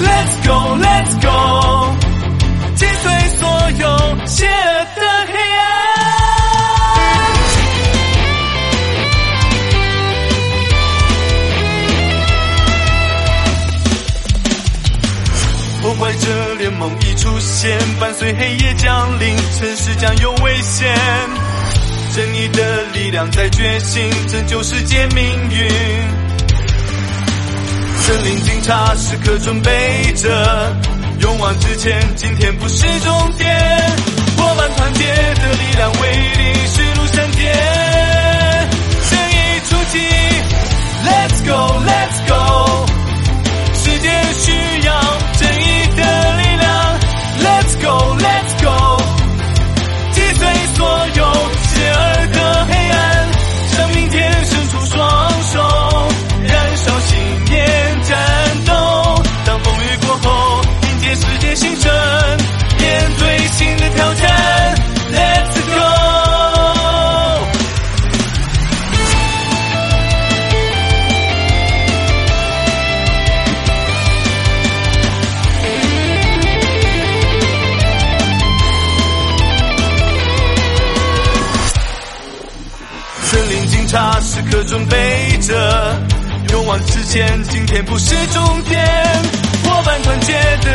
let's go let's go. 击碎所有邪恶的黑暗。破坏者联盟已出现伴随黑夜降临城市将有危险。正义的力量在觉醒拯救世界命运。森林警察时刻准备着勇往直前今天不是终大时刻准备着，勇往直前，今天不是终点，伙伴团结。